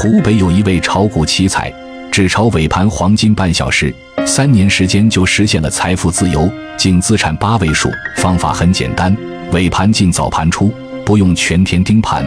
湖北有一位炒股奇才，只炒尾盘黄金半小时，三年时间就实现了财富自由，净资产八位数。方法很简单，尾盘进，早盘出，不用全天盯盘，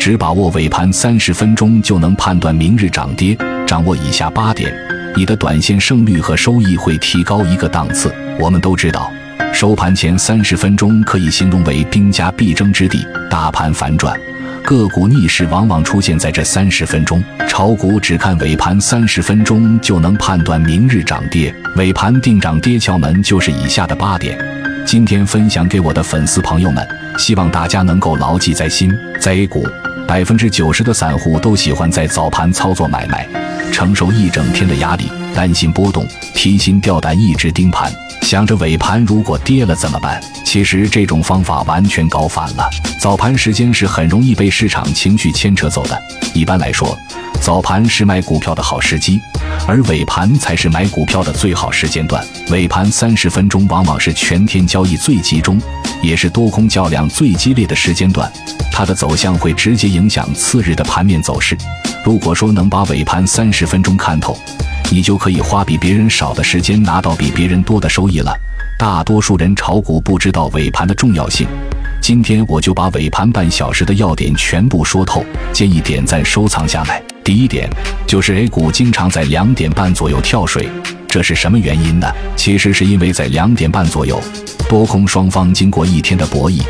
只把握尾盘三十分钟就能判断明日涨跌。掌握以下八点，你的短线胜率和收益会提高一个档次。我们都知道，收盘前三十分钟可以形容为兵家必争之地，大盘反转。个股逆势往往出现在这三十分钟，炒股只看尾盘三十分钟就能判断明日涨跌，尾盘定涨跌窍门就是以下的八点。今天分享给我的粉丝朋友们，希望大家能够牢记在心。在 A 股，百分之九十的散户都喜欢在早盘操作买卖，承受一整天的压力，担心波动，提心吊胆，一直盯盘。想着尾盘如果跌了怎么办？其实这种方法完全搞反了。早盘时间是很容易被市场情绪牵扯走的。一般来说，早盘是买股票的好时机，而尾盘才是买股票的最好时间段。尾盘三十分钟往往是全天交易最集中，也是多空较量最激烈的时间段，它的走向会直接影响次日的盘面走势。如果说能把尾盘三十分钟看透，你就可以花比别人少的时间拿到比别人多的收益了。大多数人炒股不知道尾盘的重要性，今天我就把尾盘半小时的要点全部说透，建议点赞收藏下来。第一点就是 A 股经常在两点半左右跳水，这是什么原因呢？其实是因为在两点半左右，多空双方经过一天的博弈。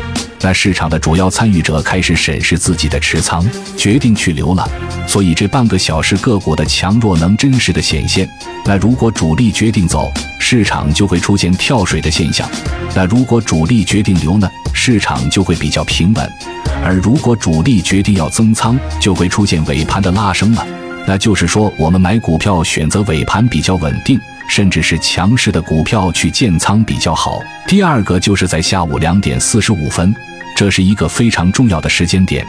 那市场的主要参与者开始审视自己的持仓，决定去留了，所以这半个小时个股的强弱能真实的显现。那如果主力决定走，市场就会出现跳水的现象；那如果主力决定留呢，市场就会比较平稳；而如果主力决定要增仓，就会出现尾盘的拉升了。那就是说，我们买股票选择尾盘比较稳定，甚至是强势的股票去建仓比较好。第二个就是在下午两点四十五分。这是一个非常重要的时间点，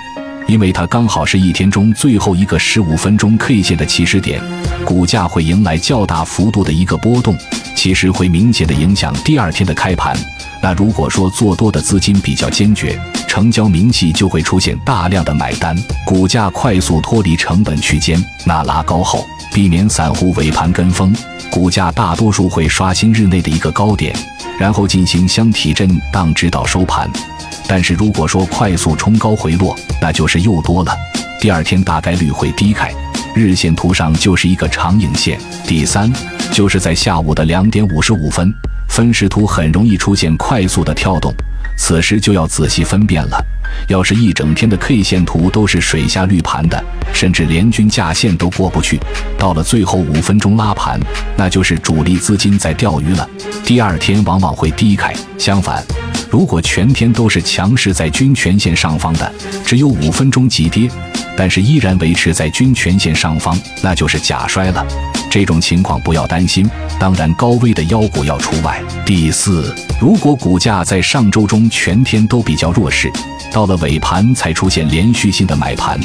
因为它刚好是一天中最后一个十五分钟 K 线的起始点，股价会迎来较大幅度的一个波动，其实会明显的影响第二天的开盘。那如果说做多的资金比较坚决，成交明细就会出现大量的买单，股价快速脱离成本区间，那拉高后，避免散户尾盘跟风，股价大多数会刷新日内的一个高点，然后进行箱体震荡直到收盘。但是如果说快速冲高回落，那就是又多了，第二天大概率会低开，日线图上就是一个长影线。第三，就是在下午的两点五十五分，分时图很容易出现快速的跳动，此时就要仔细分辨了。要是一整天的 K 线图都是水下绿盘的，甚至连均价线都过不去，到了最后五分钟拉盘，那就是主力资金在钓鱼了，第二天往往会低开。相反。如果全天都是强势在均权线上方的，只有五分钟急跌，但是依然维持在均权线上方，那就是假摔了。这种情况不要担心，当然高危的妖股要除外。第四，如果股价在上周中全天都比较弱势，到了尾盘才出现连续性的买盘，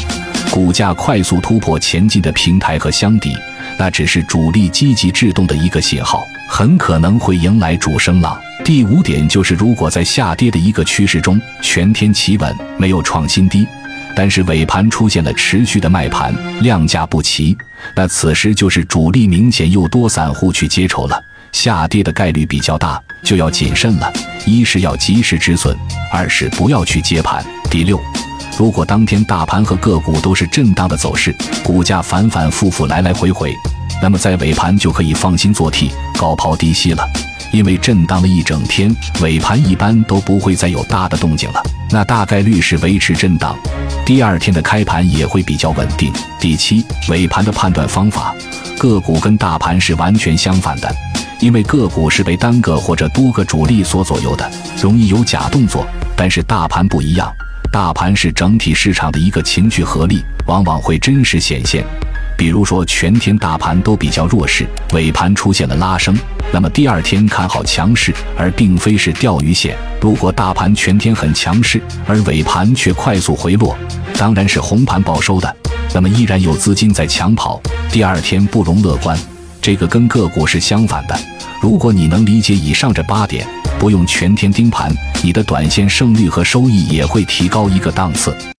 股价快速突破前进的平台和箱底，那只是主力积极制动的一个信号，很可能会迎来主升浪。第五点就是，如果在下跌的一个趋势中全天企稳，没有创新低，但是尾盘出现了持续的卖盘，量价不齐，那此时就是主力明显又多散户去接筹了，下跌的概率比较大，就要谨慎了。一是要及时止损，二是不要去接盘。第六，如果当天大盘和个股都是震荡的走势，股价反反复复来来回回，那么在尾盘就可以放心做 T，高抛低吸了。因为震荡了一整天，尾盘一般都不会再有大的动静了，那大概率是维持震荡，第二天的开盘也会比较稳定。第七，尾盘的判断方法，个股跟大盘是完全相反的，因为个股是被单个或者多个主力所左右的，容易有假动作，但是大盘不一样，大盘是整体市场的一个情绪合力，往往会真实显现。比如说，全天大盘都比较弱势，尾盘出现了拉升，那么第二天看好强势，而并非是钓鱼线。如果大盘全天很强势，而尾盘却快速回落，当然是红盘报收的，那么依然有资金在抢跑，第二天不容乐观。这个跟个股是相反的。如果你能理解以上这八点，不用全天盯盘，你的短线胜率和收益也会提高一个档次。